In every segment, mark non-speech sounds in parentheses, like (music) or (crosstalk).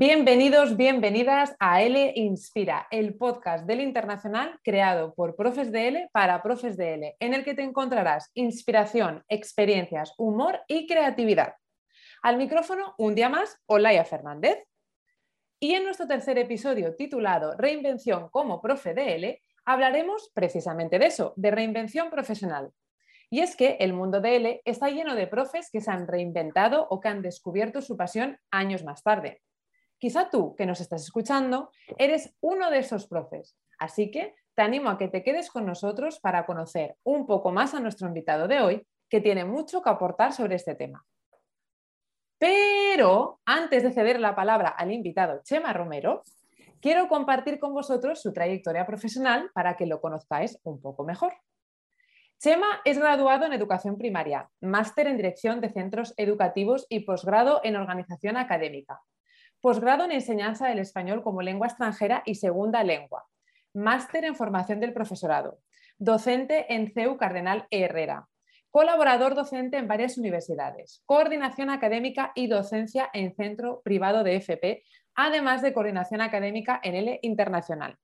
Bienvenidos, bienvenidas a L Inspira, el podcast del Internacional creado por Profes de L para Profes de L, en el que te encontrarás inspiración, experiencias, humor y creatividad. Al micrófono, un día más, Olaya Fernández. Y en nuestro tercer episodio titulado Reinvención como Profe de L, hablaremos precisamente de eso, de reinvención profesional. Y es que el mundo de L está lleno de profes que se han reinventado o que han descubierto su pasión años más tarde. Quizá tú, que nos estás escuchando, eres uno de esos profes. Así que te animo a que te quedes con nosotros para conocer un poco más a nuestro invitado de hoy, que tiene mucho que aportar sobre este tema. Pero antes de ceder la palabra al invitado Chema Romero, quiero compartir con vosotros su trayectoria profesional para que lo conozcáis un poco mejor. Chema es graduado en educación primaria, máster en dirección de centros educativos y posgrado en organización académica, posgrado en enseñanza del español como lengua extranjera y segunda lengua, máster en formación del profesorado, docente en CEU Cardenal Herrera, colaborador docente en varias universidades, coordinación académica y docencia en centro privado de FP, además de coordinación académica en L Internacional.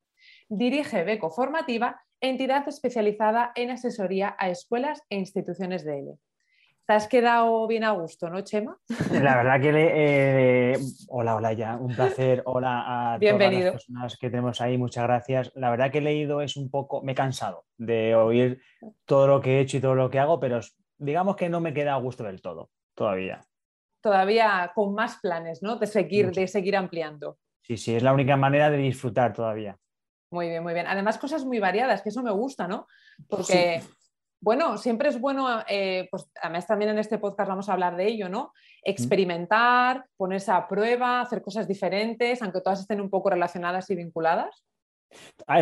Dirige Beco Formativa, entidad especializada en asesoría a escuelas e instituciones de L. Te has quedado bien a gusto, ¿no, Chema? La verdad que le, eh, hola, hola ya, un placer. Hola a todas las personas que tenemos ahí, muchas gracias. La verdad que he leído es un poco, me he cansado de oír todo lo que he hecho y todo lo que hago, pero digamos que no me queda a gusto del todo, todavía. Todavía con más planes, ¿no? De seguir, de seguir ampliando. Sí, sí, es la única manera de disfrutar todavía. Muy bien, muy bien. Además, cosas muy variadas, que eso me gusta, ¿no? Porque bueno, siempre es bueno, eh, pues además también en este podcast vamos a hablar de ello, ¿no? Experimentar, ponerse a prueba, hacer cosas diferentes, aunque todas estén un poco relacionadas y vinculadas.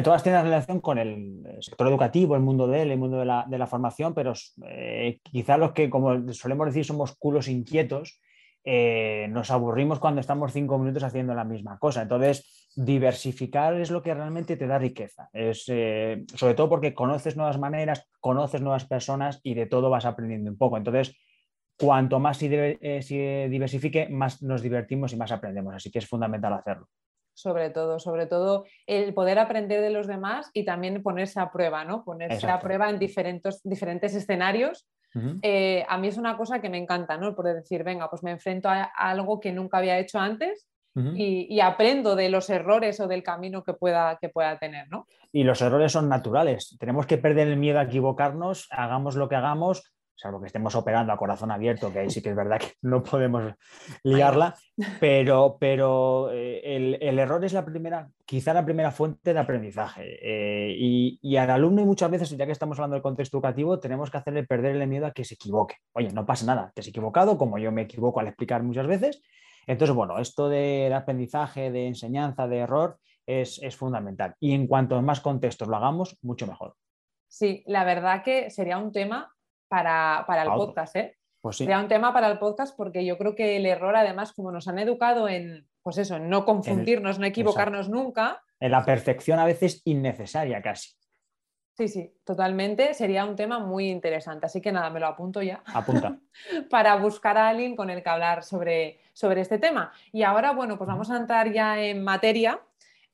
todas tienen relación con el sector educativo, el mundo de él, el mundo de la, formación, pero eh, quizá los que, como solemos decir, somos culos inquietos, eh, nos aburrimos cuando estamos cinco minutos haciendo la misma cosa. Entonces, diversificar es lo que realmente te da riqueza. Es, eh, sobre todo porque conoces nuevas maneras, conoces nuevas personas y de todo vas aprendiendo un poco. Entonces, cuanto más se, eh, diversifique, más nos divertimos y más aprendemos. Así que es fundamental hacerlo. Sobre todo, sobre todo el poder aprender de los demás y también ponerse a prueba, ¿no? Ponerse a prueba en diferentes, diferentes escenarios eh, a mí es una cosa que me encanta, ¿no? Por decir, venga, pues me enfrento a, algo que nunca había hecho antes y, aprendo de los errores o del camino que pueda, que pueda tener, ¿no? Y los errores son naturales. Tenemos que perder el miedo a equivocarnos, hagamos lo que hagamos, salvo que estemos operando a corazón abierto, que ahí sí que es verdad que (laughs) no podemos liarla, pero, pero eh, el, error es la primera, quizá la primera fuente de aprendizaje. Eh, y, al alumno muchas veces, ya que estamos hablando del contexto educativo, tenemos que hacerle perder el miedo a que se equivoque. Oye, no pasa nada, te has equivocado, como yo me equivoco al explicar muchas veces. Entonces, bueno, esto del aprendizaje, de enseñanza, de error, es, es fundamental. Y en cuanto más contextos lo hagamos, mucho mejor. Sí, la verdad que sería un tema para, el podcast, ¿eh? Pues Sería un tema para el podcast porque yo creo que el error, además, como nos han educado en, pues eso, no confundirnos, no equivocarnos nunca. En la perfección a veces innecesaria casi. Sí, sí, totalmente. Sería un tema muy interesante. Así que nada, me lo apunto ya. Apunta. (laughs) para buscar a alguien con el que hablar sobre, sobre este tema. Y ahora, bueno, pues vamos a entrar ya en materia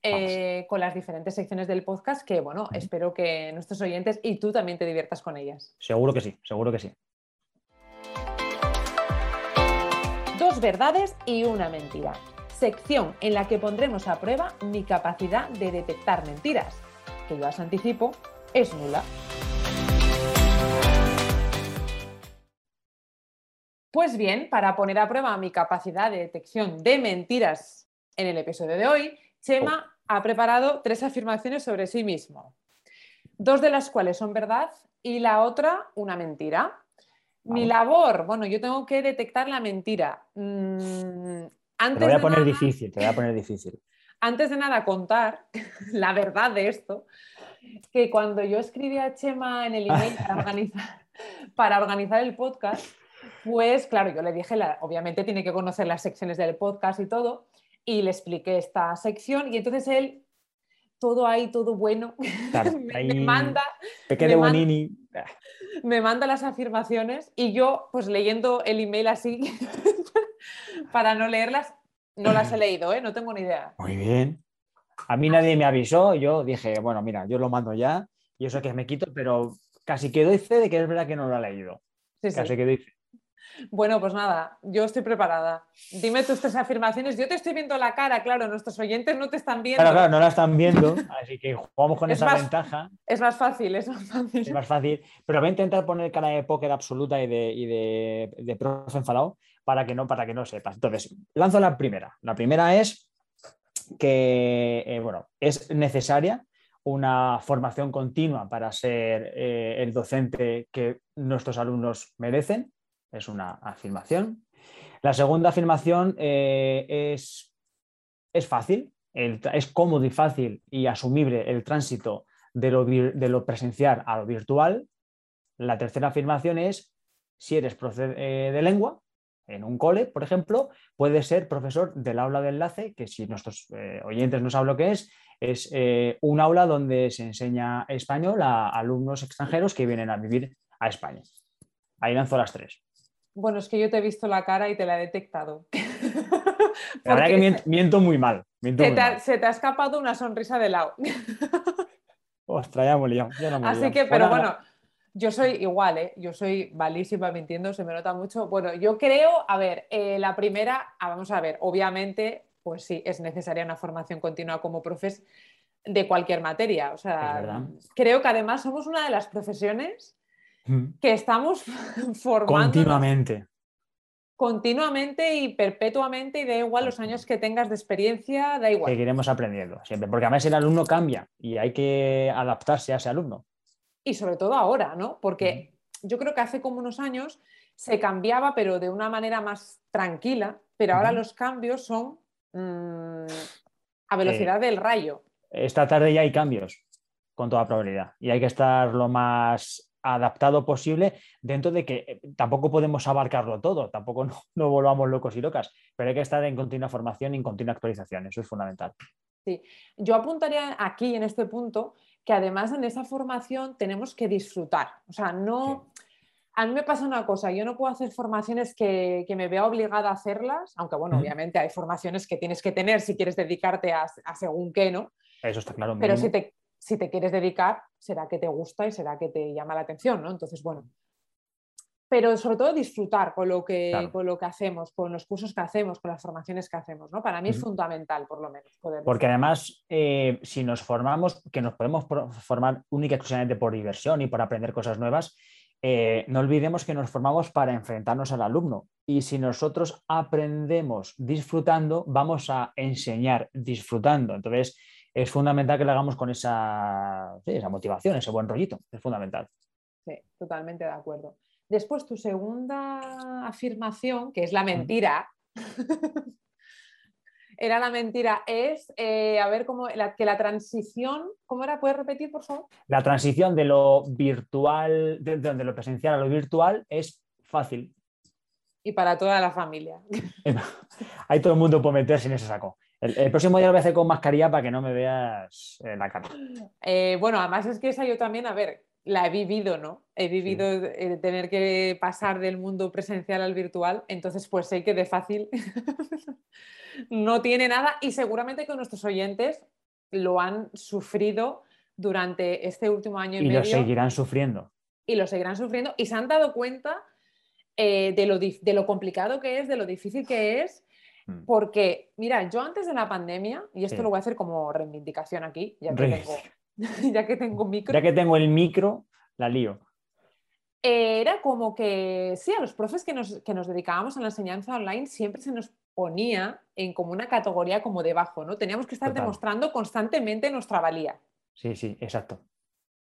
eh, con las diferentes secciones del podcast que, bueno, espero que nuestros oyentes y tú también te diviertas con ellas. Seguro que sí, seguro que sí. Dos verdades y una mentira. Sección en la que pondremos a prueba mi capacidad de detectar mentiras, que yo os anticipo es nula. Pues bien, para poner a prueba mi capacidad de detección de mentiras en el episodio de hoy, Chema oh. ha preparado tres afirmaciones sobre sí mismo, dos de las cuales son verdad y la otra una mentira. Mi labor, bueno, yo tengo que detectar la mentira. Mm, antes te voy a poner difícil, te voy a poner difícil. Antes de nada contar (laughs) la verdad de esto, que cuando yo escribí a Chema en el email para (laughs) organizar, para organizar el podcast, pues claro, yo le dije, obviamente tiene que conocer las secciones del podcast y todo, y le expliqué esta sección y entonces él, todo ahí, todo bueno, (laughs) me, manda... Me manda, las afirmaciones y yo, pues leyendo el email así, (laughs) para no leerlas, No las he (clears throat) leído, ¿eh? no tengo ni idea. Muy bien. A mí nadie me avisó, yo dije, bueno, mira, yo lo mando ya y eso que me quito, pero casi que doy fe de que es verdad que no lo ha leído. Sí, sí. Casi que doy fe. Bueno, pues nada, yo estoy preparada. Dime tus tres afirmaciones. Yo te estoy viendo la cara, claro, nuestros oyentes no te están viendo. Claro, claro, no la están viendo, así que jugamos con Es esa más- ventaja. Es más fácil, es más fácil. Es más fácil, pero voy a intentar poner cara de póker absoluta y de, y de, de profe enfadado para que, no, para que no sepas. Entonces, lanzo la primera. La primera es que, eh, bueno, es necesaria una formación continua para ser eh, el docente que nuestros alumnos merecen. Es una afirmación. La segunda afirmación eh, es, es fácil, es cómodo y fácil y asumible el tránsito de lo, de lo presencial a lo virtual. La tercera afirmación es, si eres profe de lengua, en un cole, por ejemplo, puedes ser profesor del aula de enlace, que si nuestros eh, oyentes no saben lo que es, es eh, un aula donde se enseña español a alumnos extranjeros que vienen a vivir a España. Ahí lanzo las tres. Bueno, es que yo te he visto la cara y te la he detectado. (laughs) La verdad que miento, muy mal. miento se, muy te ha, mal. se te ha escapado una sonrisa de lado. (laughs) Ostras, ya hemos liado, ya no hemos Así liado. que, pero Bueno, bueno, yo soy igual, ¿eh? Yo soy malísima mintiendo, se me nota mucho. Bueno, yo creo, a ver, eh, la primera, ah, vamos a ver, obviamente, pues sí, es necesaria una formación continua como profes de cualquier materia. O sea, creo que además somos una de las profesiones mm, que estamos (laughs) formando Continuamente. continuamente y perpetuamente y da igual los años que tengas de experiencia, da igual. Seguiremos aprendiendo siempre, porque además el alumno cambia y hay que adaptarse a ese alumno. Y sobre todo ahora, ¿no? Porque yo creo que hace como unos años se cambiaba, pero de una manera más tranquila, pero ahora los cambios son mm, a velocidad del rayo. Esta tarde ya hay cambios, con toda probabilidad, y hay que estar lo más adaptado posible dentro de que eh, tampoco podemos abarcarlo todo, tampoco (laughs) no, no volvamos locos y locas, pero hay que estar en continua formación y en continua actualización, eso es fundamental. Yo apuntaría aquí en este punto que además en esa formación tenemos que disfrutar. O sea, no... A mí me pasa una cosa, yo no puedo hacer formaciones que, que me vea obligada a hacerlas, aunque bueno, obviamente hay formaciones que tienes que tener si quieres dedicarte a, a según qué, ¿no? Eso está claro. Pero mínimo. si te, si te quieres dedicar, será que te gusta y será que te llama la atención, ¿no? Entonces, bueno. Pero sobre todo disfrutar con lo que, Claro. con lo que hacemos, con los cursos que hacemos, con las formaciones que hacemos, ¿no? Para mí es fundamental, por lo menos, poder Porque disfrutar. además, eh, si nos formamos, que nos podemos formar única y exclusivamente por diversión y por aprender cosas nuevas, eh, no olvidemos que nos formamos para enfrentarnos al alumno. Y si nosotros aprendemos disfrutando, vamos a enseñar disfrutando. Entonces, es fundamental que lo hagamos con esa, sí, esa motivación, ese buen rollito. Es fundamental. Sí, totalmente de acuerdo. Después, tu segunda afirmación, que es la mentira, (laughs) era la mentira, es, eh, a ver, cómo, la, que la transición, ¿cómo era? ¿Puedes repetir, por favor? La transición de lo virtual, de, de lo presencial a lo virtual es fácil. Y para toda la familia. (laughs) Ahí todo el mundo puede meterse en ese saco. El, el próximo día lo voy a hacer con mascarilla para que no me veas eh, la cara. Eh, bueno, además es que esa yo también, a ver, la he vivido, ¿no? He vivido eh, tener que pasar del mundo presencial al virtual, entonces pues sé que de fácil (laughs) no tiene nada y seguramente que nuestros oyentes lo han sufrido durante este último año y, Y medio lo seguirán sufriendo. y lo seguirán sufriendo y se han dado cuenta eh, de, lo, de lo complicado que es, de lo difícil que es, Mm. porque, mira, yo antes de la pandemia, y esto Sí. lo voy a hacer como reivindicación aquí, ya que tengo, (laughs) ya que tengo micro, Ya que tengo el micro, la lío. era como que, sí, a los profes que nos, que nos dedicábamos a la enseñanza online siempre se nos ponía en como una categoría como debajo, ¿no? Teníamos que estar Total. demostrando constantemente nuestra valía. Sí, sí, exacto.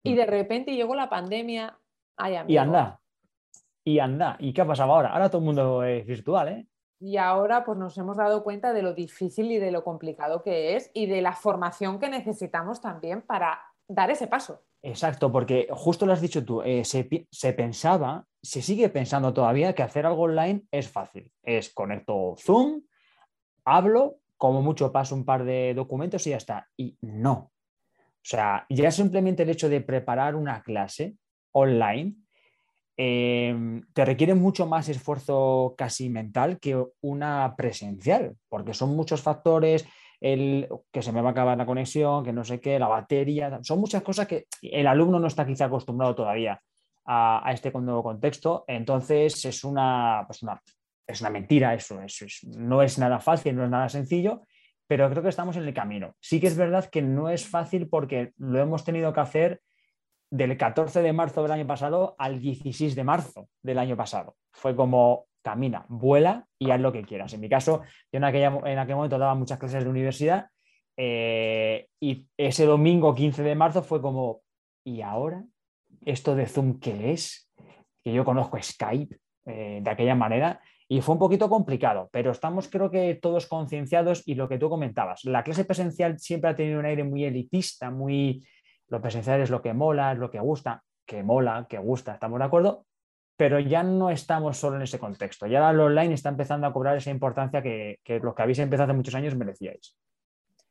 Y de repente llegó la pandemia. Ay, Y amigo, anda. Y anda. ¿Y qué ha pasado ahora? Ahora todo el mundo es virtual, ¿eh? Y ahora pues nos hemos dado cuenta de lo difícil y de lo complicado que es y de la formación que necesitamos también para dar ese paso. Exacto, porque justo lo has dicho tú, eh, se, pensaba, se sigue pensando todavía que hacer algo online es fácil. Es conecto Zoom, hablo, como mucho paso un par de documentos y ya está. Y no. O sea, ya simplemente el hecho de preparar una clase online eh, te requiere mucho más esfuerzo casi mental que una presencial, porque son muchos factores, el, que se me va a acabar la conexión, que no sé qué, la batería, son muchas cosas que el alumno no está quizá acostumbrado todavía a, este nuevo contexto, entonces es una, pues es una mentira eso, no es nada fácil, no es nada sencillo, pero creo que estamos en el camino. Sí que es verdad que no es fácil porque lo hemos tenido que hacer del 14 de marzo del año pasado al 16 de marzo del año pasado. Fue como camina, vuela y haz lo que quieras. En mi caso, yo en, aquella, en aquel momento daba muchas clases de universidad eh, y ese domingo 15 de marzo fue como, ¿y ahora? ¿Esto de Zoom qué es? Que yo conozco Skype eh, de aquella manera y fue un poquito complicado, pero estamos creo que todos concienciados y lo que tú comentabas, la clase presencial siempre ha tenido un aire muy elitista, muy... Lo presencial es lo que mola, es lo que gusta, que mola, que gusta, estamos de acuerdo, pero ya no estamos solo en ese contexto. Ya el online está empezando a cobrar esa importancia que, los que habéis empezado hace muchos años merecíais.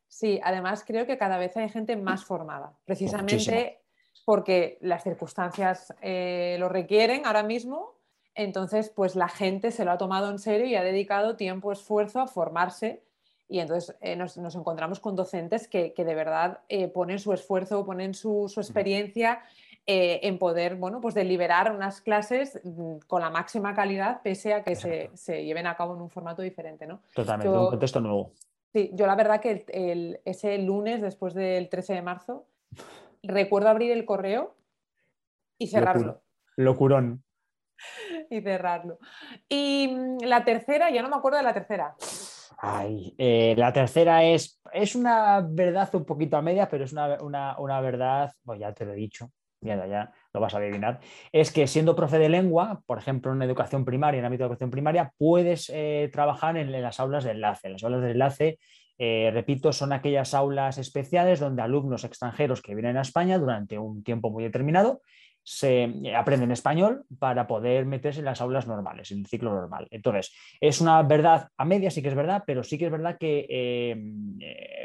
Sí, además creo que cada vez hay gente más formada, precisamente porque las circunstancias eh, lo requieren ahora mismo. Entonces, pues la gente se lo ha tomado en serio y ha dedicado tiempo, esfuerzo a formarse. Y entonces eh, nos, encontramos con docentes que, de verdad eh, ponen su esfuerzo, ponen su, su experiencia eh, en poder, bueno, pues deliberar unas clases mm, con la máxima calidad, pese a que se, lleven a cabo en un formato diferente, ¿no? Totalmente, un contexto nuevo. Sí, yo la verdad que ese lunes, después del 13 de marzo, (laughs) recuerdo abrir el correo y cerrarlo. Locurón. (laughs) y cerrarlo. Y mm, la tercera, ya no me acuerdo de la tercera. Ay, eh, la tercera es, es una verdad un poquito a media, pero es una, una verdad, pues ya te lo he dicho, ya, ya lo vas a adivinar, es que siendo profe de lengua, por ejemplo, en educación primaria, en ámbito de educación primaria, puedes eh, trabajar en, las aulas de enlace. Las aulas de enlace, eh, repito, son aquellas aulas especiales donde alumnos extranjeros que vienen a España durante un tiempo muy determinado se eh, aprenden español para poder meterse en las aulas normales, en el ciclo normal. Entonces, es una verdad a media, sí que es verdad, pero sí que es verdad que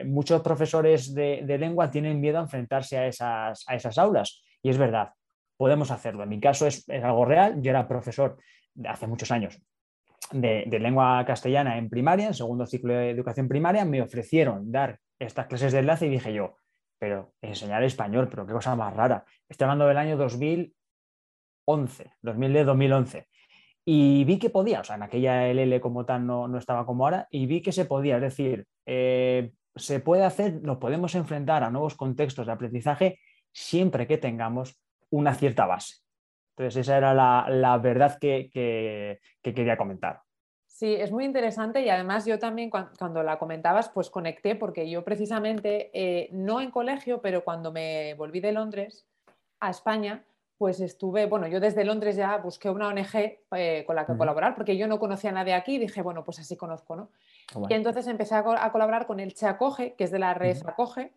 muchos profesores de, lengua tienen miedo a enfrentarse a esas, a esas aulas y es verdad, podemos hacerlo. En mi caso es, algo real. Yo era profesor hace muchos años de, lengua castellana en primaria, en segundo ciclo de educación primaria. Me ofrecieron dar estas clases de enlace y dije yo, pero enseñar español, pero qué cosa más rara. Estoy hablando del año 2011, 2010-2011. Y vi que podía, o sea, en aquella LL como tal no, no estaba como ahora, y vi que se podía, es decir, eh, se puede hacer, nos podemos enfrentar a nuevos contextos de aprendizaje siempre que tengamos una cierta base. Entonces, esa era la, verdad que, quería comentar. Sí, es muy interesante y además yo también cuando, la comentabas, pues conecté porque yo precisamente, eh, no en colegio, pero cuando me volví de Londres a España, pues estuve, bueno, yo desde Londres ya busqué una ONG eh, con la que colaborar porque yo no conocía a nadie aquí y dije, bueno, pues así conozco, ¿no? Y entonces empecé a, colaborar con el Che Acoge, que es de la red Acoge,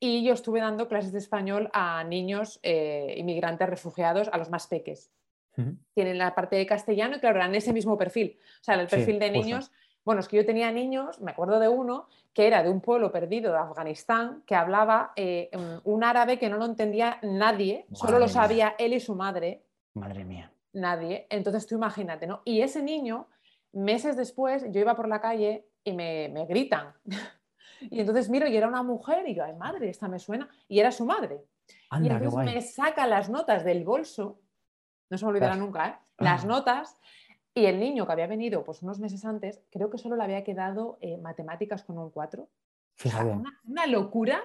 y yo estuve dando clases de español a niños eh, inmigrantes refugiados, a los más peques. Tienen la parte de castellano y claro, eran ese mismo perfil. O sea, el perfil de niños. Bueno, es que yo tenía niños, me acuerdo de uno, que era de un pueblo perdido de Afganistán, que hablaba eh, un árabe que no lo entendía nadie, solo lo sabía él y su madre. Madre mía. Nadie. Entonces tú imagínate, ¿no? Y ese niño, meses después, yo iba por la calle y me, me gritan. Y entonces miro y era una mujer y digo, ay madre, esta me suena. Y era su madre. y entonces me saca las notas del bolso, no se me olvidará nunca, ¿eh? las notas, y el niño que había venido pues, unos meses antes, creo que solo le había quedado eh, matemáticas con un 4. una, locura.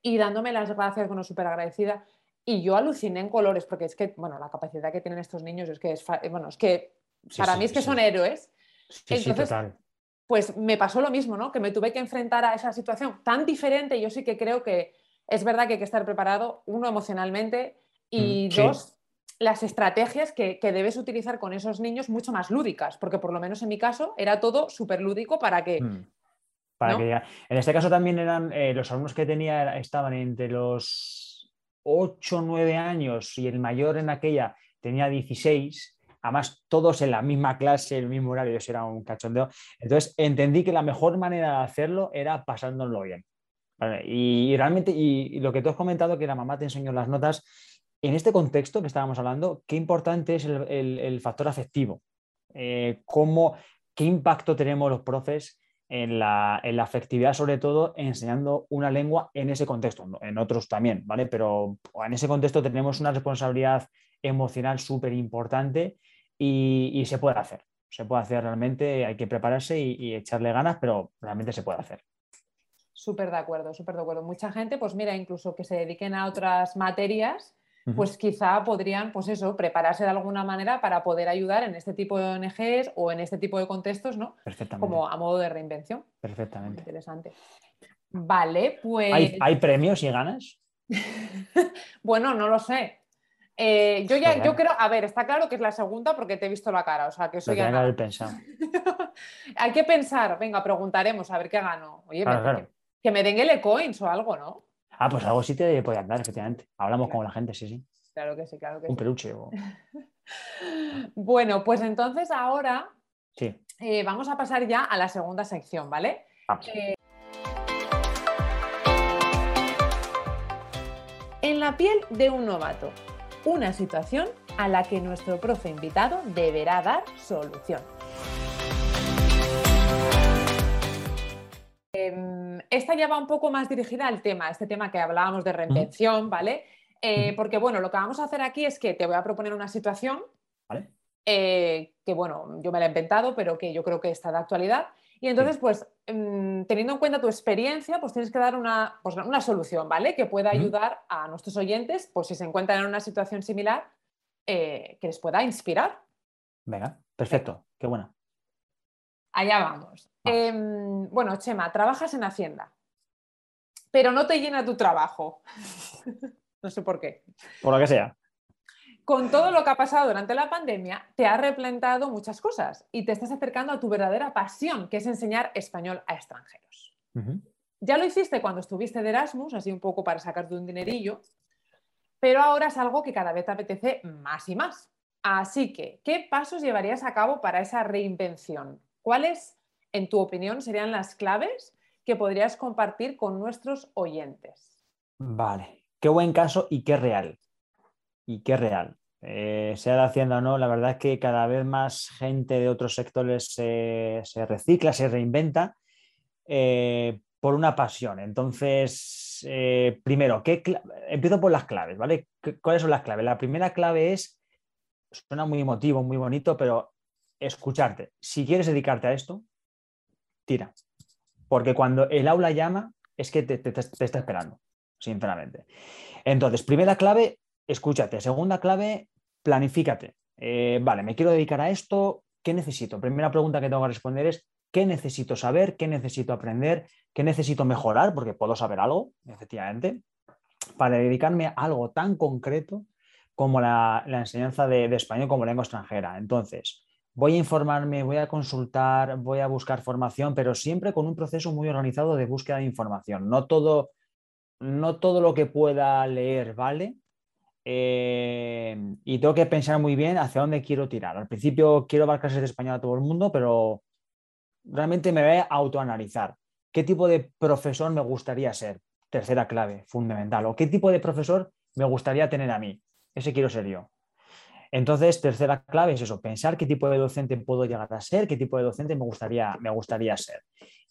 Y dándome las gracias, bueno, súper agradecida. Y yo aluciné en colores, porque es que, bueno, la capacidad que tienen estos niños es que es, bueno, es que para mí es que son héroes. Entonces, pues me pasó lo mismo, ¿no? Que me tuve que enfrentar a esa situación tan diferente. Yo sí que creo que es verdad que hay que estar preparado, uno emocionalmente y mm, dos, las estrategias que, debes utilizar con esos niños mucho más lúdicas, porque por lo menos en mi caso era todo súper lúdico para que... Mm, para que en este caso también eran, eh, los alumnos que tenía estaban entre los 8, 9 años y el mayor en aquella tenía 16 además todos en la misma clase, el mismo horario, eso era un cachondeo. Entonces entendí que la mejor manera de hacerlo era pasándolo bien. Y, realmente, y, lo que tú has comentado, que la mamá te enseñó las notas, en este contexto que estábamos hablando, qué importante es el, factor afectivo. Eh, cómo, ¿Qué impacto tenemos los profes en la, en la, afectividad, sobre todo enseñando una lengua en ese contexto, en otros también, ¿vale? Pero en ese contexto tenemos una responsabilidad emocional súper importante y, se puede hacer. Se puede hacer realmente, hay que prepararse y, echarle ganas, pero realmente se puede hacer. Súper de acuerdo, súper de acuerdo. Mucha gente, pues mira, incluso que se dediquen a otras materias, pues quizá podrían, pues eso, prepararse de alguna manera para poder ayudar en este tipo de ONGs o en este tipo de contextos, ¿no? Perfectamente. Como a modo de reinvención. Perfectamente. Interesante. Vale, pues. ¿Hay, premios y ganas? (laughs) bueno, no lo sé. Eh, yo ya, yo creo, a ver, está claro que es la segunda porque te he visto la cara, o sea, que eso ya. (laughs) Hay que pensar, venga, preguntaremos a ver qué gano. Oye, Que, me den el coins o algo, ¿no? Ah, pues algo sí te puede dar, efectivamente. Hablamos con la gente, sí, sí. Claro que sí, claro que sí. Un peluche. (laughs) bueno, pues entonces ahora sí. Eh, vamos a pasar ya a la segunda sección, ¿vale? Eh, en la piel de un novato, una situación a la que nuestro profe invitado deberá dar solución. Em, esta ya va un poco más dirigida al tema, este tema que hablábamos de reinvención, ¿vale? Eh, porque bueno, lo que vamos a hacer aquí es que te voy a proponer una situación eh, que bueno, yo me la he inventado, pero que yo creo que está de actualidad. Y entonces, pues, em, teniendo en cuenta tu experiencia, pues tienes que dar una, pues, una solución, ¿vale? Que pueda ayudar a nuestros oyentes, pues si se encuentran en una situación similar, eh, que les pueda inspirar. Venga, perfecto, qué buena. Allá vamos. Em, bueno, Chema, trabajas en Hacienda, pero no te llena tu trabajo. (laughs) no sé por qué. Por lo que sea. Con todo lo que ha pasado durante la pandemia, te ha replantado muchas cosas y te estás acercando a tu verdadera pasión, que es enseñar español a extranjeros. Ya lo hiciste cuando estuviste de Erasmus, así un poco para sacarte un dinerillo, pero ahora es algo que cada vez te apetece más y más. Así que, ¿qué pasos llevarías a cabo para esa reinvención? ¿Cuáles, en tu opinión, serían las claves que podrías compartir con nuestros oyentes? Vale, qué buen caso y qué real. Y qué real. Eh, sea de Hacienda o no, la verdad es que cada vez más gente de otros sectores se, recicla, se reinventa eh, por una pasión. Entonces, eh, primero, ¿qué empiezo por las claves, ¿vale? ¿Cuáles son las claves? La primera clave es, suena muy emotivo, muy bonito, pero escucharte. Si quieres dedicarte a esto, tira. Porque cuando el aula llama, es que te, está esperando, sinceramente. Entonces, primera clave, escúchate. Segunda clave, planifícate. Eh, vale, me quiero dedicar a esto, ¿qué necesito? Primera pregunta que tengo que responder es, ¿qué necesito saber? ¿Qué necesito aprender? ¿Qué necesito mejorar? Porque puedo saber algo, efectivamente, para dedicarme a algo tan concreto como la, enseñanza de, de español como lengua extranjera. Entonces, voy a informarme, voy a consultar, voy a buscar formación, pero siempre con un proceso muy organizado de búsqueda de información. No todo, no todo lo que pueda leer vale. Eh, y tengo que pensar muy bien hacia dónde quiero tirar. Al principio quiero dar clases de español a todo el mundo, pero realmente me voy a autoanalizar. ¿Qué tipo de profesor me gustaría ser? Tercera clave, fundamental. ¿O qué tipo de profesor me gustaría tener a mí? Ese quiero ser yo. Entonces, tercera clave es eso, pensar qué tipo de docente puedo llegar a ser, qué tipo de docente me gustaría, me gustaría ser.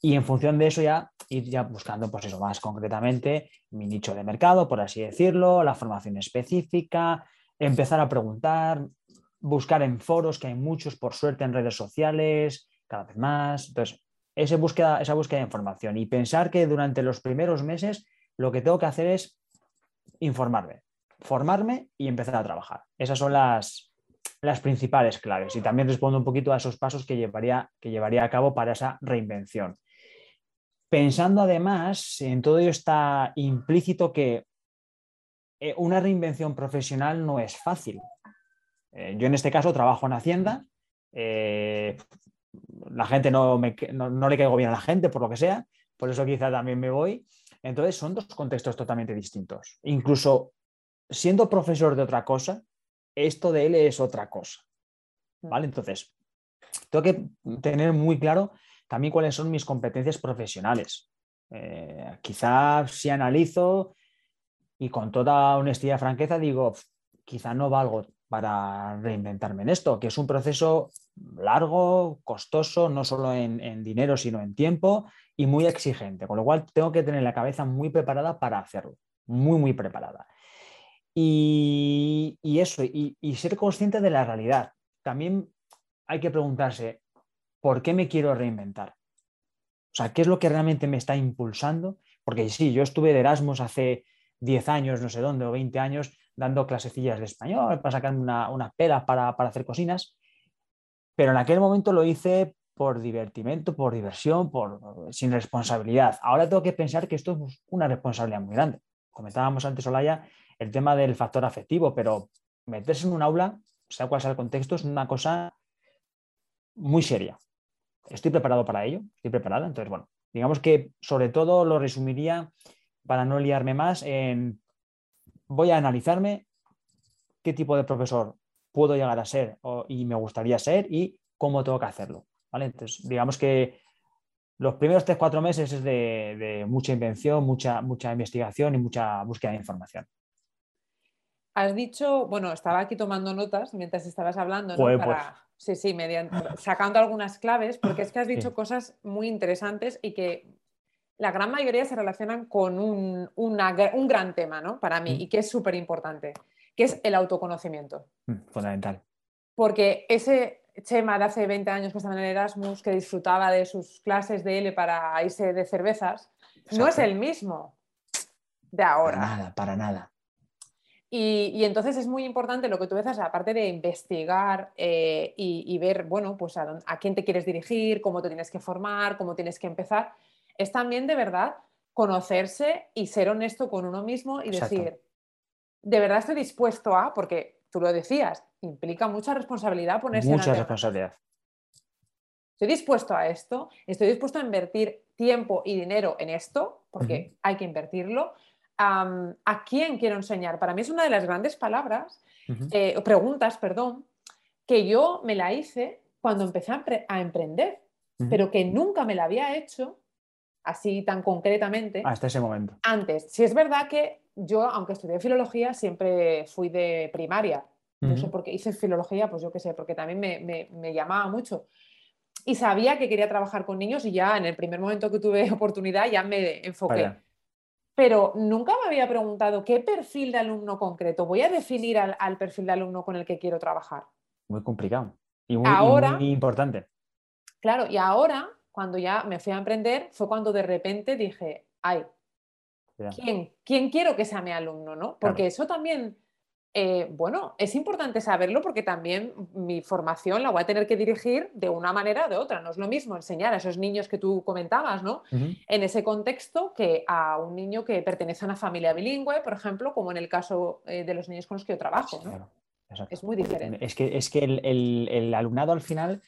Y en función de eso ya ir ya buscando, pues eso, más concretamente mi nicho de mercado, por así decirlo, la formación específica, empezar a preguntar, buscar en foros, que hay muchos, por suerte, en redes sociales, cada vez más. Entonces, esa búsqueda, esa búsqueda de información y pensar que durante los primeros meses lo que tengo que hacer es informarme formarme y empezar a trabajar. Esas son las, las principales claves. Y también respondo un poquito a esos pasos que llevaría, que llevaría a cabo para esa reinvención. Pensando además, en todo ello está implícito que eh, una reinvención profesional no es fácil. Eh, yo en este caso trabajo en Hacienda, eh, la gente no, me, no, no, le caigo bien a la gente por lo que sea, por eso quizá también me voy. Entonces son dos contextos totalmente distintos. Incluso siendo profesor de otra cosa, esto de él es otra cosa. Mm. ¿Vale? Entonces, tengo que tener muy claro también cuáles son mis competencias profesionales. Eh, quizás si analizo y con toda honestidad y franqueza digo, quizá no valgo para reinventarme en esto, que es un proceso largo, costoso, no solo en, dinero, sino en tiempo y muy exigente, con lo cual tengo que tener la cabeza muy preparada para hacerlo, muy, muy preparada. Y, eso, y, ser consciente de la realidad. También hay que preguntarse, ¿por qué me quiero reinventar? O sea, ¿qué es lo que realmente me está impulsando? Porque sí, yo estuve de Erasmus hace 10 años, no sé dónde, o 20 años, dando clasecillas de español para sacarme una, una pela para, hacer cocinas, pero en aquel momento lo hice por divertimento, por diversión, por, sin responsabilidad. Ahora tengo que pensar que esto es una responsabilidad muy grande. Comentábamos antes, Olaya, el tema del factor afectivo, pero meterse en un aula, sea cual sea el contexto, es una cosa muy seria. Estoy preparado para ello, estoy preparada. Entonces, bueno, digamos que sobre todo lo resumiría para no liarme más en voy a analizarme qué tipo de profesor puedo llegar a ser y me gustaría ser y cómo tengo que hacerlo. Entonces, digamos que los primeros 3-4 meses es de, mucha invención, mucha, mucha investigación y mucha búsqueda de información. Has dicho, bueno, estaba aquí tomando notas mientras estabas hablando, ¿no? Pues, pues. sí, sí, mediante, sacando algunas claves, porque es que has dicho cosas muy interesantes y que la gran mayoría se relacionan con un, gran tema, ¿no? Para mí, mm. y que es súper importante, que es el autoconocimiento. Mm, fundamental. Porque ese Chema de hace 20 años que estaba en Erasmus, que disfrutaba de sus clases de L para irse de cervezas, no es el mismo de ahora. Para nada, para nada. Y, entonces es muy importante lo que tú ves, aparte de investigar eh, y, ver, bueno, pues a, a, quién te quieres dirigir, cómo te tienes que formar, cómo tienes que empezar, es también de verdad conocerse y ser honesto con uno mismo y decir, de verdad estoy dispuesto a, porque tú lo decías, implica mucha responsabilidad ponerse mucha responsabilidad. Estoy dispuesto a esto, estoy dispuesto a invertir tiempo y dinero en esto, porque hay que invertirlo. ¿A quién quiero enseñar? Para mí es una de las grandes palabras, eh, preguntas, perdón, que yo me la hice cuando empecé a, emprender, pero que nunca me la había hecho así tan concretamente. Hasta ese momento. Antes. Si es verdad que yo, aunque estudié filología, siempre fui de primaria. No sé por qué hice filología, pues yo qué sé, porque también me, llamaba mucho. Y sabía que quería trabajar con niños y ya en el primer momento que tuve (laughs) oportunidad ya me enfoqué. Pero nunca me había preguntado qué perfil de alumno concreto voy a definir al, perfil de alumno con el que quiero trabajar. Muy complicado y muy importante. Claro, y ahora cuando ya me fui a emprender, fue cuando de repente dije, ay, ¿quién, ¿quién quiero que sea mi alumno? ¿no? Porque eso también, eh, bueno, es importante saberlo porque también mi formación la voy a tener que dirigir de una manera o de otra. No es lo mismo enseñar a esos niños que tú comentabas, ¿no? En ese contexto que a un niño que pertenece a una familia bilingüe, por ejemplo, como en el caso eh, de los niños con los que yo trabajo. ¿no? Es muy diferente. Es que, es que el alumnado al final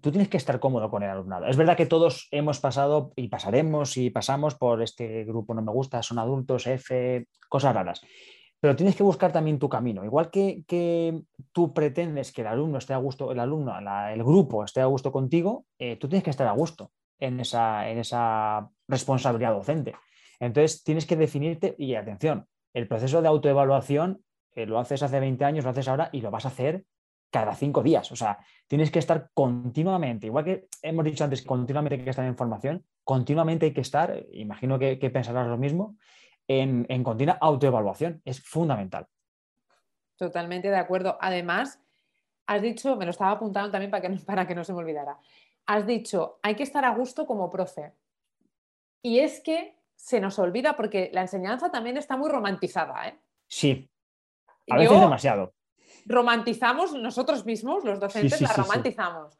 tú tienes que estar cómodo con el alumnado. Es verdad que todos hemos pasado y pasaremos y pasamos por este grupo no me gusta, son adultos, F, cosas raras. Pero tienes que buscar también tu camino. Igual que, tú pretendes que el alumno esté a gusto, el alumno, el grupo esté a gusto contigo, eh, tú tienes que estar a gusto en esa, en esa responsabilidad docente. Entonces tienes que definirte y atención, el proceso de autoevaluación eh, lo haces hace 20 años, lo haces ahora y lo vas a hacer cada cinco días. O sea, tienes que estar continuamente, igual que hemos dicho antes, continuamente hay que estar en formación, continuamente hay que estar, imagino que, pensarás lo mismo, en, en continua autoevaluación. Es fundamental. Totalmente de acuerdo. Además, has dicho, me lo estaba apuntando también para que, (laughs) para que no se me olvidara, has dicho, hay que estar a gusto como profe. Y es que se nos olvida porque la enseñanza también está muy romantizada. ¿eh? Sí, a veces demasiado romantizamos nosotros mismos, los docentes, la romantizamos.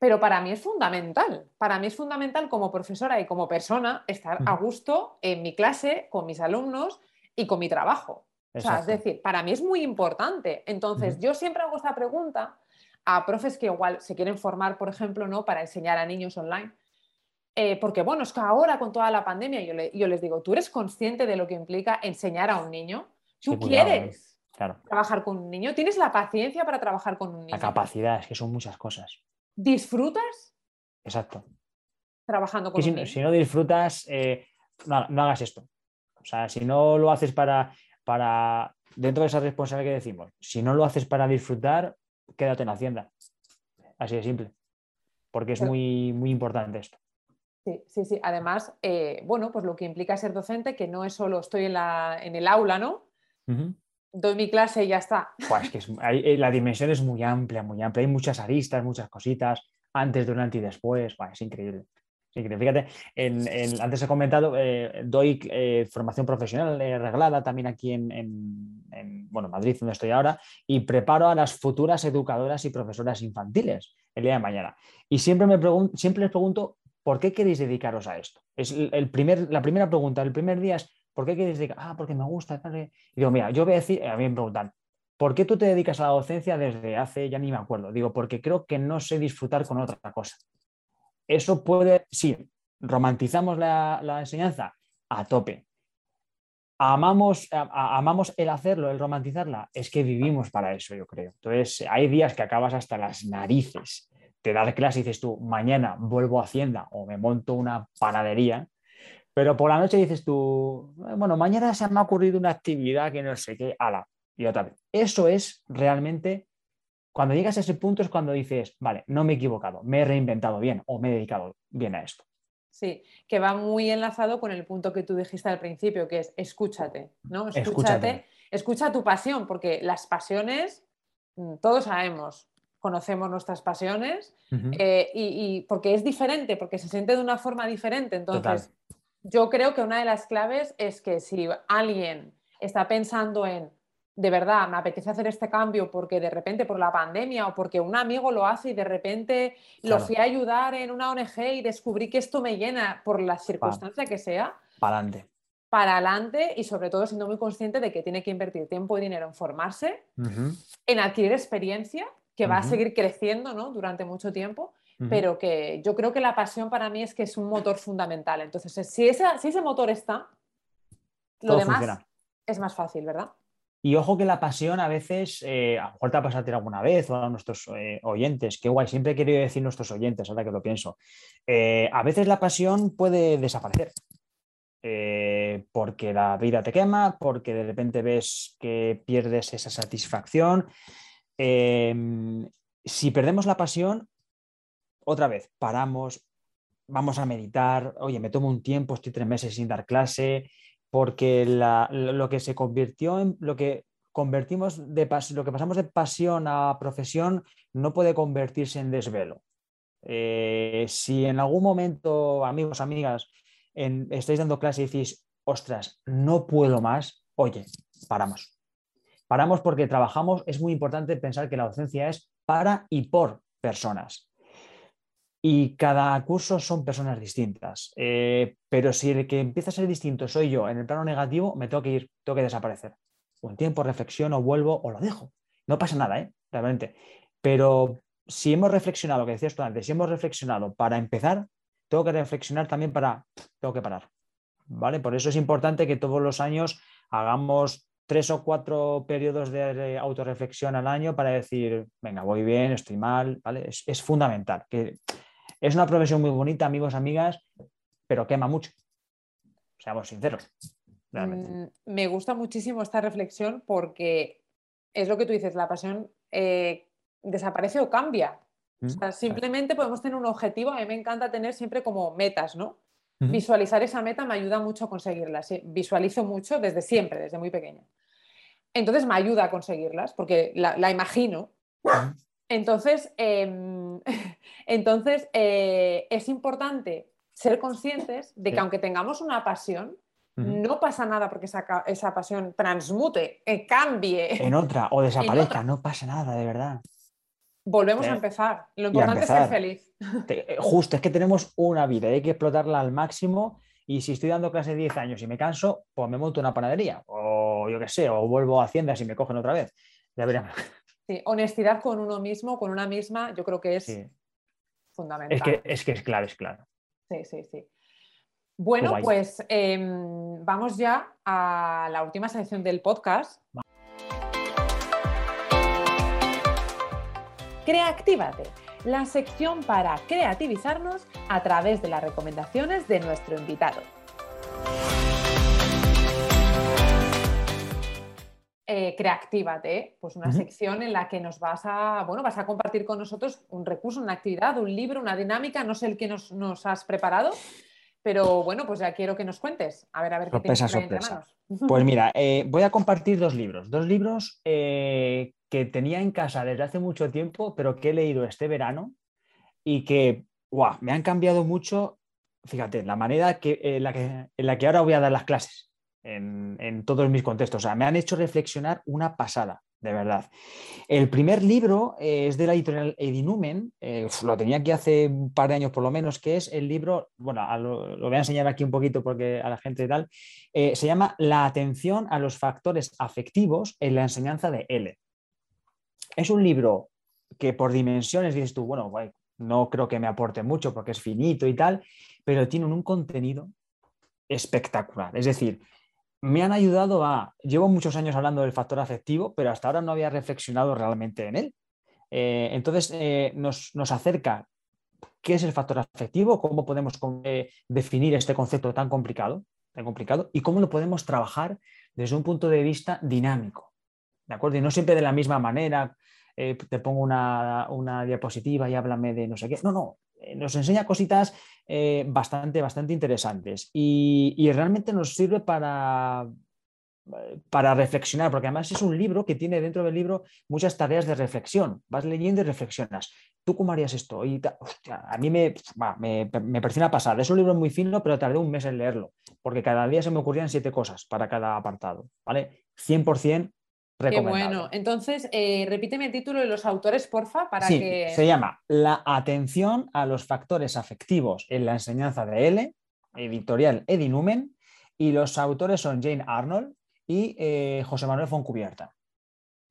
Pero para mí es fundamental, para mí es fundamental como profesora y como persona estar a gusto en mi clase, con mis alumnos y con mi trabajo. es decir, para mí es muy importante. Entonces, yo siempre hago esta pregunta a profes que igual se quieren formar, por ejemplo, ¿no? para enseñar a niños online. Eh, porque bueno, es que ahora con toda la pandemia yo, yo, les digo, ¿tú eres consciente de lo que implica enseñar a un niño? ¿Tú quieres? Trabajar con un niño. ¿Tienes la paciencia para trabajar con un niño? La capacidad, es que son muchas cosas. ¿Disfrutas? Exacto. Trabajando con si. Si no disfrutas, eh, no, hagas esto. O sea, si no lo haces para, para dentro de esa responsabilidad que decimos, si no lo haces para disfrutar, quédate en la hacienda. Así de simple. Porque es muy, muy importante esto. Sí, sí, sí. Además, eh, bueno, pues lo que implica ser docente, que no es solo estoy en, la, en el aula, ¿no? Doy mi clase y ya está. Pues que eh, la dimensión es muy amplia, muy amplia. Hay muchas aristas, muchas cositas, antes, durante y después. es increíble. Fíjate, antes he comentado, eh, doy eh, formación profesional reglada también aquí en, bueno, Madrid, donde estoy ahora, y preparo a las futuras educadoras y profesoras infantiles el día de mañana. Y siempre, me siempre les pregunto, ¿por qué queréis dedicaros a esto? Es el primer, la primera pregunta del primer día es, ¿por qué queréis dedicar? Ah, porque me gusta. Y digo, mira, yo voy a decir, a mí me preguntan, ¿por qué tú te dedicas a la docencia desde hace, ya ni me acuerdo? Digo, porque creo que no sé disfrutar con otra cosa eso puede, sí, romantizamos la, enseñanza a tope. Amamos, amamos el hacerlo, el romantizarla. Es que vivimos para eso, yo creo. Entonces, hay días que acabas hasta las narices de dar clase y dices tú, mañana vuelvo a Hacienda o me monto una panadería, pero por la noche dices tú, bueno, mañana se me ha ocurrido una actividad que no sé qué, ala, y otra vez. Eso es realmente cuando llegas a ese punto es cuando dices, vale, no me he equivocado, me he reinventado bien o me he dedicado bien a esto. Sí, que va muy enlazado con el punto que tú dijiste al principio, que es escúchate, ¿no? Escúchate, escucha tu pasión, porque las pasiones, mm, todos sabemos, conocemos nuestras pasiones, eh, y, porque es diferente, porque se siente de una forma diferente. Entonces, yo creo que una de las claves es que si alguien está pensando en de verdad me apetece hacer este cambio porque de repente por la pandemia o porque un amigo lo hace y de repente lo fui a ayudar en una ONG y descubrí que esto me llena por la circunstancia que sea. Para adelante. Para adelante y sobre todo siendo muy consciente de que tiene que invertir tiempo y dinero en formarse, en adquirir experiencia, que va a seguir creciendo ¿no? durante mucho tiempo, pero que yo creo que la pasión para mí es que es un motor fundamental. Entonces, si, si ese motor está, lo demás es más fácil, ¿verdad? Y ojo que la pasión a veces, eh, a lo mejor te ha pasado alguna vez o a nuestros eh, oyentes, qué guay, siempre he querido decir nuestros oyentes, ahora que lo pienso. Eh, a veces la pasión puede desaparecer. porque la vida te quema, porque de repente ves que pierdes esa satisfacción. si perdemos la pasión, otra vez, paramos, vamos a meditar, oye, me tomo un tiempo, estoy tres meses sin dar clase, porque lo que se convirtió en lo que convertimos de lo que pasamos de pasión a profesión no puede convertirse en desvelo. Eh, si en algún momento, amigos, amigas, estáis dando clase y decís, ostras, no puedo más, oye, paramos. Paramos porque trabajamos, es muy importante pensar que la docencia es para y por personas y cada curso son personas distintas. Eh, pero si el que empieza a ser distinto soy yo en el plano negativo, me tengo que ir, tengo que desaparecer. Un tiempo reflexiono, vuelvo o lo dejo. No pasa nada, ¿eh? Realmente. Pero si hemos reflexionado, lo que decías tú antes, si hemos reflexionado para empezar, tengo que reflexionar también para, tengo que parar. ¿Vale? Por eso es importante que todos los años hagamos tres o cuatro periodos de autorreflexión al año para decir, venga, voy bien, estoy mal, ¿vale? Es, es fundamental. Que es una profesión muy bonita, amigos, amigas, pero quema mucho. Seamos sinceros. Mm, me gusta muchísimo esta reflexión porque es lo que tú dices, la pasión eh, desaparece o cambia. Mm, simplemente podemos tener un objetivo. A mí me encanta tener siempre como metas, ¿no? Visualizar esa meta me ayuda mucho a conseguirlas. Visualizo mucho desde siempre, desde muy pequeña. Entonces me ayuda a conseguirlas porque la, imagino. Entonces, em, (laughs) entonces eh, es importante ser conscientes de que aunque tengamos una pasión, no pasa nada porque esa, pasión transmute, eh, cambie. En otra o (laughs) desaparezca, no pasa nada, de verdad. Volvemos a empezar. Lo importante es ser feliz. Eh, (laughs) justo, es que tenemos una vida y hay que explotarla al máximo. Y si estoy dando clase 10 años y me canso, pues me monto una panadería. O yo qué sé, o vuelvo a Hacienda si me cogen otra vez. Ya veremos. Sí, honestidad con uno mismo, con una misma, yo creo que es fundamental. Es que, es que es claro, es claro. Sí, sí, sí. Bueno, pues em, vamos ya a la última sección del podcast. Creatívate, la sección para creativizarnos a través de las recomendaciones de nuestro invitado. Eh, Creactívate, pues una sección en la que nos vas a, bueno, vas a compartir con nosotros un recurso, una actividad, un libro, una dinámica, no sé el que nos, has preparado, pero bueno, pues ya quiero que nos cuentes. A ver, a ver qué tienes sorpresa. Pues mira, (laughs) eh, voy a compartir dos libros, dos libros eh, que tenía en casa desde hace mucho tiempo, pero que he leído este verano y que me han cambiado mucho, fíjate, la manera que, en, la que, en la que ahora voy a dar las clases en, todos mis contextos. O sea, me han hecho reflexionar una pasada, de verdad. El primer libro eh, es de la editorial Edinumen, eh, lo tenía aquí hace un par de años por lo menos, que es el libro, bueno, lo, voy a enseñar aquí un poquito porque a la gente tal, eh, se llama La atención a los factores afectivos en la enseñanza de L. Es un libro que por dimensiones dices tú, bueno, no creo que me aporte mucho porque es finito y tal, pero tiene un contenido espectacular. Es decir, me han ayudado a, llevo muchos años hablando del factor afectivo, pero hasta ahora no había reflexionado realmente en él. Eh, entonces eh, nos, acerca qué es el factor afectivo, cómo podemos eh, definir este concepto tan complicado, tan complicado y cómo lo podemos trabajar desde un punto de vista dinámico. ¿De acuerdo? Y no siempre de la misma manera, te pongo una, una diapositiva y háblame de no sé qué. No, no, nos enseña cositas eh, bastante, bastante interesantes y, realmente nos sirve para, para reflexionar, porque además es un libro que tiene dentro del libro muchas tareas de reflexión. Vas leyendo y reflexionas. ¿Tú cómo harías esto? Y a mí me, me, me pareció una pasada. Es un libro muy fino, pero tardé un mes en leerlo, porque cada día se me ocurrían siete cosas para cada apartado. ¿vale? 100% Qué bueno. Entonces, eh, repíteme el título de los autores, porfa, para sí, que. Se llama La atención a los factores afectivos en la enseñanza de L, editorial Edinumen, y los autores son Jane Arnold y eh, José Manuel Foncubierta.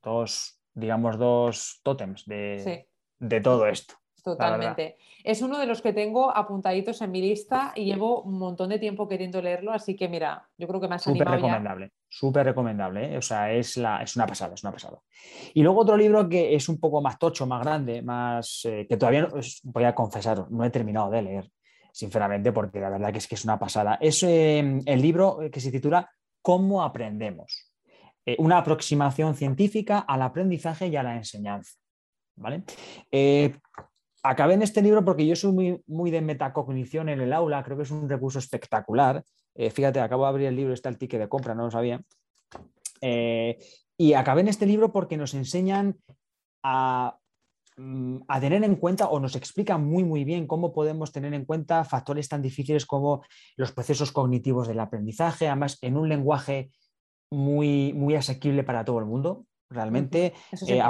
Dos, digamos, dos tótems de, de todo esto. Totalmente. Es uno de los que tengo apuntaditos en mi lista y llevo un montón de tiempo queriendo leerlo, así que mira, yo creo que me has Súper recomendable, súper recomendable, ¿eh? o sea, es, la, es una pasada, es una pasada. Y luego otro libro que es un poco más tocho, más grande, más eh, que todavía, no, voy a confesar, no he terminado de leer, sinceramente, porque la verdad que es que es una pasada. Es em, el libro que se titula ¿Cómo aprendemos? Eh, una aproximación científica al aprendizaje y a la enseñanza. ¿Vale? Acabé en este libro porque yo soy muy, muy de metacognición en el aula, creo que es un recurso espectacular. Eh, fíjate, acabo de abrir el libro, está el ticket de compra, no lo sabía. Eh, y acabé en este libro porque nos enseñan a, mm, a, tener en cuenta o nos explican muy, muy bien cómo podemos tener en cuenta factores tan difíciles como los procesos cognitivos del aprendizaje, además en un lenguaje muy, muy asequible para todo el mundo. Realmente es, eh,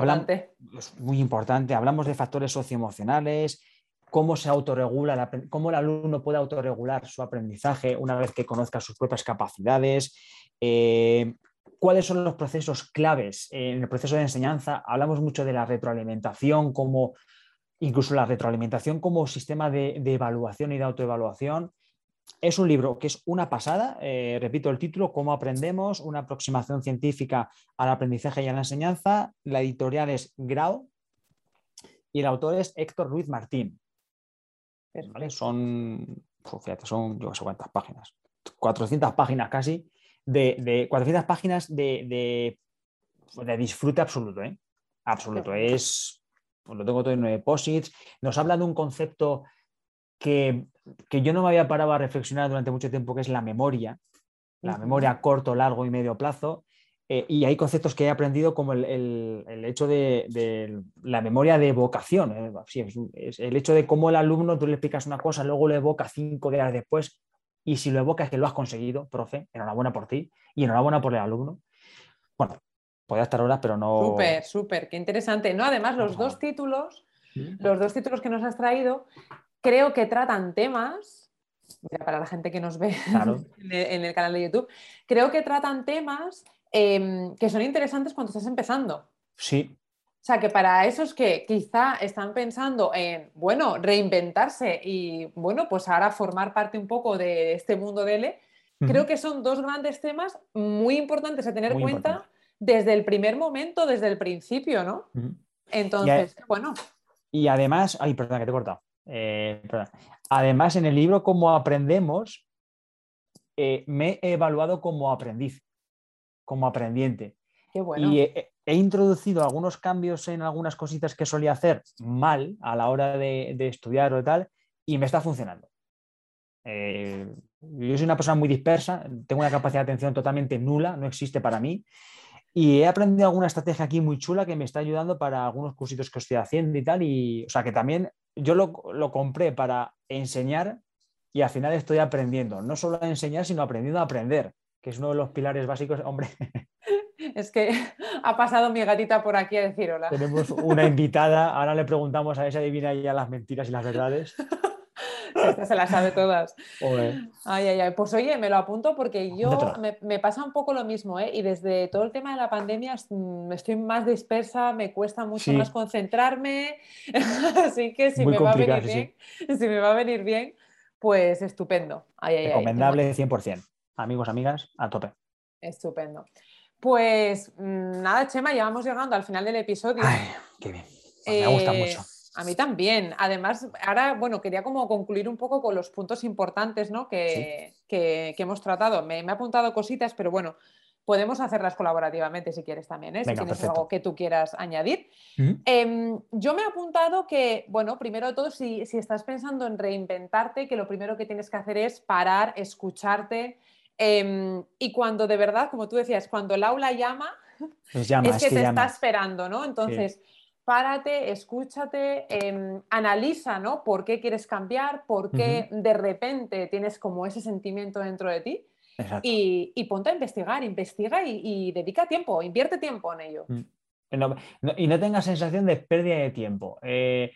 es muy importante. Hablamos de factores socioemocionales, cómo se autorregula, cómo el alumno puede autorregular su aprendizaje una vez que conozca sus propias capacidades, eh, cuáles son los procesos claves en el proceso de enseñanza. Hablamos mucho de la retroalimentación, como incluso la retroalimentación como sistema de evaluación y de autoevaluación. Es un libro que es una pasada, eh, repito el título, Cómo aprendemos, una aproximación científica al aprendizaje y a la enseñanza. La editorial es Grau y el autor es Héctor Ruiz Martín. Son, fíjate, son, yo no sé cuántas páginas, 400 páginas casi, de, 400 páginas de, de, disfrute absoluto, ¿eh? Absoluto. Es, pues lo tengo todo en deposits. Nos habla de un concepto que, yo no me había parado a reflexionar durante mucho tiempo, que es la memoria, la memoria a corto, largo y medio plazo. Eh, y hay conceptos que he aprendido como el, hecho de, la memoria de evocación. ¿eh? es, el hecho de cómo el alumno, tú le explicas una cosa, luego lo evoca cinco días después, y si lo evoca es que lo has conseguido, profe, enhorabuena por ti y enhorabuena por el alumno. Bueno, podría estar horas, pero no. Súper, súper, qué interesante. No, además, los dos títulos, los dos títulos que nos has traído creo que tratan temas, para la gente que nos ve (laughs) en, el, canal de YouTube, creo que tratan temas em, que son interesantes cuando estás empezando. Sí. O sea, que para esos que quizá están pensando en, bueno, reinventarse y, bueno, pues ahora formar parte un poco de este mundo de L, creo que son dos grandes temas muy importantes a tener en cuenta desde el primer momento, desde el principio, ¿no? Entonces, bueno. Y además, ay, perdón, que te he cortado. Eh, además, en el libro Cómo aprendemos, eh, me he evaluado como aprendiz, como aprendiente. Y he, introducido algunos cambios en algunas cositas que solía hacer mal a la hora de, estudiar o tal, y me está funcionando. Eh, yo soy una persona muy dispersa, tengo una capacidad de atención totalmente nula, no existe para mí. Y he aprendido alguna estrategia aquí muy chula que me está ayudando para algunos cursitos que estoy haciendo y tal. Y, o sea, que también yo lo, lo compré para enseñar y al final estoy aprendiendo, no solo a enseñar, sino aprendiendo a aprender, que es uno de los pilares básicos. Hombre, (laughs) es que (laughs) ha pasado mi gatita por aquí a decir hola. Tenemos una invitada, ahora le preguntamos a esa divina ya las mentiras y las verdades. (laughs) Esta se las sabe todas. Ay, ay, ay. Pues oye, me lo apunto porque yo me, pasa un poco lo mismo, ¿eh? Y desde todo el tema de la pandemia mm, estoy más dispersa, me cuesta mucho más concentrarme. (laughs) Así que si me, va a venir bien, si me va a venir bien, pues estupendo. Recomendable 100%. Amigos, amigas, a tope. Estupendo. Pues mm, nada, Chema, ya vamos llegando al final del episodio. Ay, qué bien. Pues me gusta eh, mucho. A mí también. Además, ahora, bueno, quería como concluir un poco con los puntos importantes ¿no? que, hemos tratado. Me, he apuntado cositas, pero bueno, podemos hacerlas colaborativamente si quieres también, ¿eh? si tienes algo que tú quieras añadir. Em, yo me he apuntado que, bueno, primero de todo, si, si, estás pensando en reinventarte, que lo primero que tienes que hacer es parar, escucharte. Em, y cuando de verdad, como tú decías, cuando el aula llama, es, que, te está esperando, ¿no? Entonces párate, escúchate, em, analiza, ¿no? ¿Por qué quieres cambiar? ¿Por qué de repente tienes como ese sentimiento dentro de ti? Y, ponte a investigar, investiga y, dedica tiempo, invierte tiempo en ello. Mm. y no tengas sensación de pérdida de tiempo. Eh,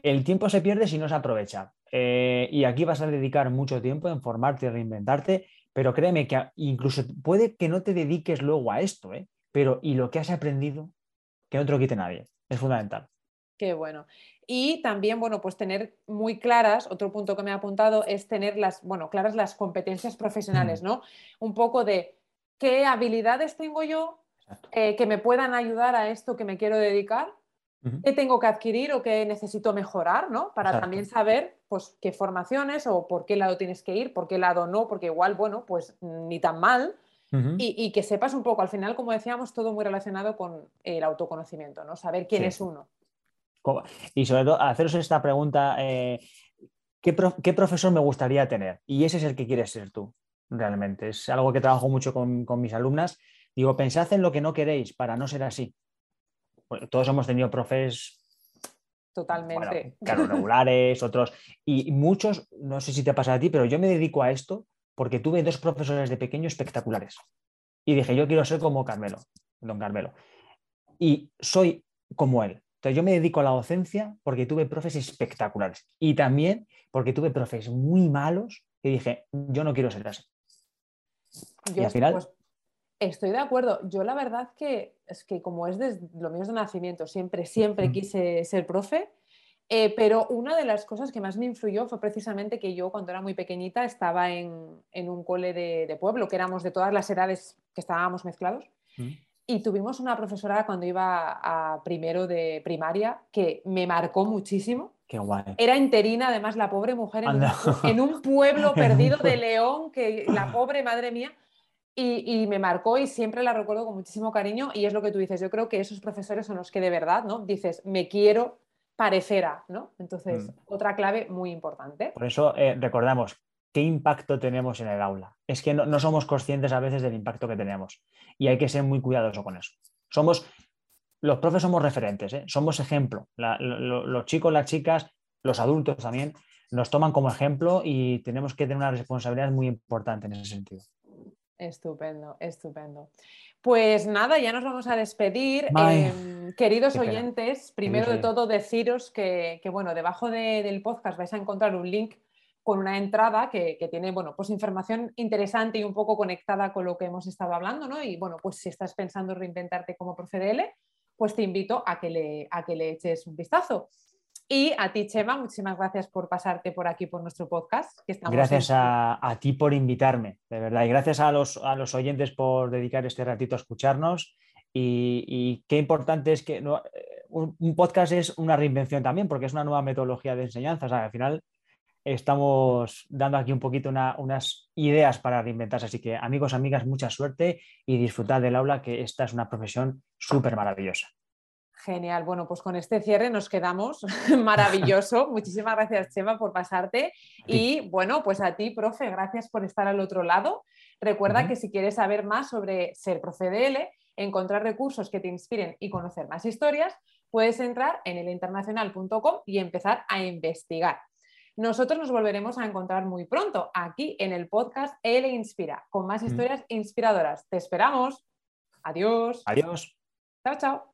el tiempo se pierde si no se aprovecha. Eh, y aquí vas a dedicar mucho tiempo en formarte, reinventarte, pero créeme que incluso puede que no te dediques luego a esto, ¿eh? pero y lo que has aprendido, que no te lo quite nadie es fundamental. Qué bueno. Y también, bueno, pues tener muy claras, otro punto que me ha apuntado es tener las, bueno, claras las competencias profesionales, mm. ¿no? Un poco de qué habilidades tengo yo eh, que me puedan ayudar a esto que me quiero dedicar, qué tengo que adquirir o qué necesito mejorar, ¿no? Para también saber, pues, qué formaciones o por qué lado tienes que ir, por qué lado no, porque igual, bueno, pues ni tan mal, y, que sepas un poco, al final, como decíamos, todo muy relacionado con el autoconocimiento, ¿no? Saber quién es uno. Y sobre todo, haceros esta pregunta, eh, ¿qué, profesor me gustaría tener? Y ese es el que quieres ser tú, realmente. Es algo que trabajo mucho con, mis alumnas. Digo, pensad en lo que no queréis para no ser así. todos hemos tenido profes Totalmente. claro, regulares, otros. Y muchos, no sé si te pasa a ti, pero yo me dedico a esto porque tuve dos profesores de pequeño espectaculares. Y dije, yo quiero ser como Carmelo, don Carmelo. Y soy como él. Entonces yo me dedico a la docencia porque tuve profes espectaculares. Y también porque tuve profes muy malos y dije, yo no quiero ser así. Yo, y al final... Pues, estoy de acuerdo. Yo la verdad que es que como es desde lo mío de nacimiento, siempre, siempre quise ser profe eh, pero una de las cosas que más me influyó fue precisamente que yo cuando era muy pequeñita estaba en, un cole de, pueblo, que éramos de todas las edades que estábamos mezclados. Mm. Y tuvimos una profesora cuando iba a primero de primaria que me marcó muchísimo. Qué guay. Era interina, además, la pobre mujer en, un, pueblo (laughs) perdido de León, que la pobre madre mía. Y, y, me marcó y siempre la recuerdo con muchísimo cariño. Y es lo que tú dices, yo creo que esos profesores son los que de verdad, ¿no? Dices, me quiero parecerá, ¿no? Entonces, mm. otra clave muy importante. Por eso eh, recordamos, ¿qué impacto tenemos en el aula? Es que no, somos conscientes a veces del impacto que tenemos y hay que ser muy cuidadoso con eso. Somos, los profes somos referentes, ¿eh? somos ejemplo. los chicos, las chicas, los adultos también nos toman como ejemplo y tenemos que tener una responsabilidad muy importante en ese sentido. Estupendo, estupendo. Pues nada, ya nos vamos a despedir. Em, queridos oyentes, primero de todo deciros que, bueno, debajo del podcast vais a encontrar un link con una entrada que, tiene, bueno, pues información interesante y un poco conectada con lo que hemos estado hablando, ¿no? Y bueno, pues si estás pensando reinventarte como profe pues te invito a que le, a que le eches un vistazo. Y a ti, Chema, muchísimas gracias por pasarte por aquí por nuestro podcast. gracias a, ti por invitarme, de verdad. Y gracias a los, a los oyentes por dedicar este ratito a escucharnos. Y, qué importante es que un, podcast es una reinvención también, porque es una nueva metodología de enseñanza. al final estamos dando aquí un poquito unas ideas para reinventarse. Así que amigos, amigas, mucha suerte y disfrutad del aula, que esta es una profesión súper maravillosa. Genial, bueno, pues con este cierre nos quedamos. (laughs) Maravilloso. (laughs) Muchísimas gracias, Chema, por pasarte. Y bueno, pues a ti, profe, gracias por estar al otro lado. Recuerda que si quieres saber más sobre ser profe DL, encontrar recursos que te inspiren y conocer más historias, puedes entrar en elinternacional.com y empezar a investigar. Nosotros nos volveremos a encontrar muy pronto aquí en el podcast L Inspira, con más historias inspiradoras. Te esperamos. Adiós. Adiós. Chao, chao.